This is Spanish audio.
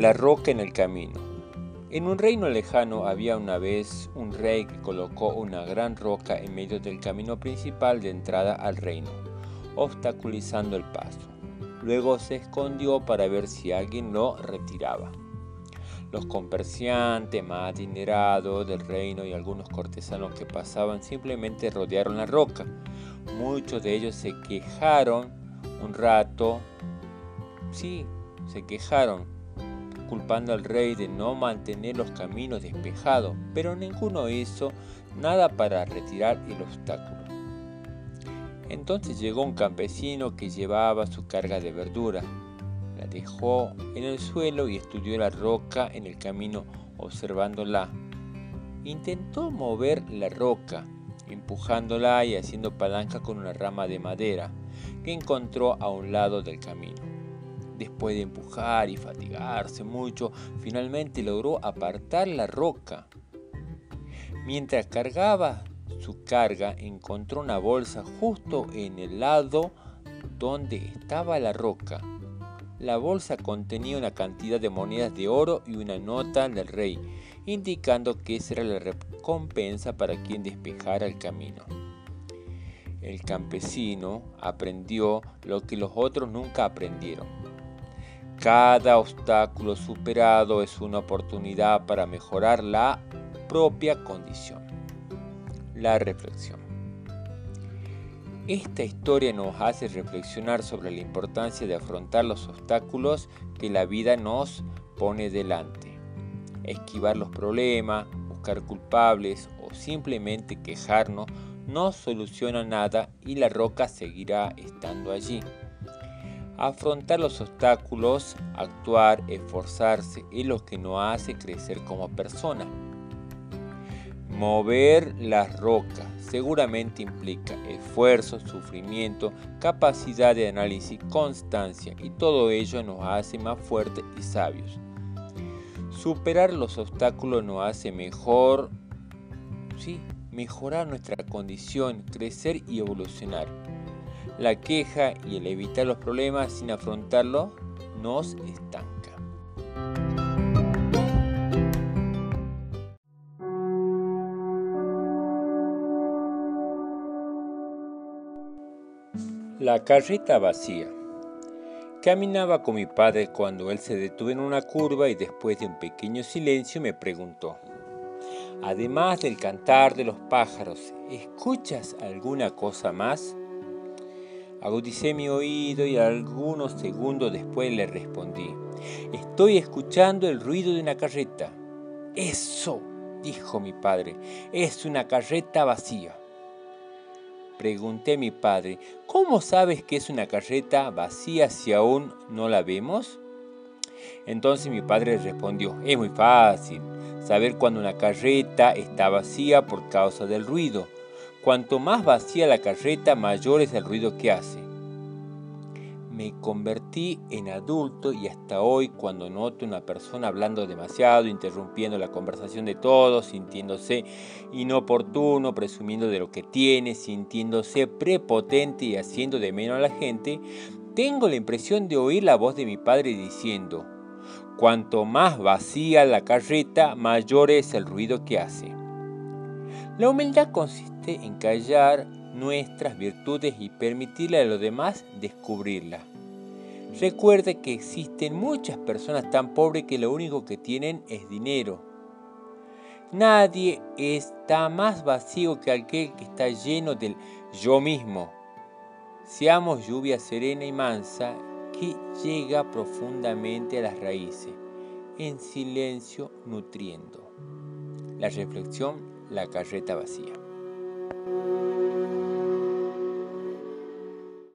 La roca en el camino. En un reino lejano había una vez un rey que colocó una gran roca en medio del camino principal de entrada al reino, obstaculizando el paso. Luego se escondió para ver si alguien lo retiraba. Los comerciantes más adinerados del reino y algunos cortesanos que pasaban simplemente rodearon la roca. Muchos de ellos se quejaron un rato. Sí, se quejaron culpando al rey de no mantener los caminos despejados, pero ninguno hizo nada para retirar el obstáculo. Entonces llegó un campesino que llevaba su carga de verdura. La dejó en el suelo y estudió la roca en el camino observándola. Intentó mover la roca, empujándola y haciendo palanca con una rama de madera que encontró a un lado del camino. Después de empujar y fatigarse mucho, finalmente logró apartar la roca. Mientras cargaba su carga, encontró una bolsa justo en el lado donde estaba la roca. La bolsa contenía una cantidad de monedas de oro y una nota del rey, indicando que esa era la recompensa para quien despejara el camino. El campesino aprendió lo que los otros nunca aprendieron cada obstáculo superado es una oportunidad para mejorar la propia condición. La reflexión. Esta historia nos hace reflexionar sobre la importancia de afrontar los obstáculos que la vida nos pone delante. Esquivar los problemas, buscar culpables o simplemente quejarnos no soluciona nada y la roca seguirá estando allí. Afrontar los obstáculos, actuar, esforzarse es lo que nos hace crecer como persona. Mover las rocas seguramente implica esfuerzo, sufrimiento, capacidad de análisis, constancia y todo ello nos hace más fuertes y sabios. Superar los obstáculos nos hace mejor, sí, mejorar nuestra condición, crecer y evolucionar. La queja y el evitar los problemas sin afrontarlos nos estanca. La carreta vacía. Caminaba con mi padre cuando él se detuvo en una curva y después de un pequeño silencio me preguntó, además del cantar de los pájaros, ¿escuchas alguna cosa más? Agudicé mi oído y algunos segundos después le respondí, estoy escuchando el ruido de una carreta. Eso, dijo mi padre, es una carreta vacía. Pregunté a mi padre, ¿cómo sabes que es una carreta vacía si aún no la vemos? Entonces mi padre respondió, es muy fácil saber cuando una carreta está vacía por causa del ruido Cuanto más vacía la carreta, mayor es el ruido que hace. Me convertí en adulto y hasta hoy cuando noto una persona hablando demasiado, interrumpiendo la conversación de todos, sintiéndose inoportuno, presumiendo de lo que tiene, sintiéndose prepotente y haciendo de menos a la gente, tengo la impresión de oír la voz de mi padre diciendo, cuanto más vacía la carreta, mayor es el ruido que hace. La humildad consiste en callar nuestras virtudes y permitirle a los demás descubrirlas. Recuerde que existen muchas personas tan pobres que lo único que tienen es dinero. Nadie está más vacío que aquel que está lleno del yo mismo. Seamos lluvia serena y mansa que llega profundamente a las raíces, en silencio nutriendo. La reflexión, la carreta vacía.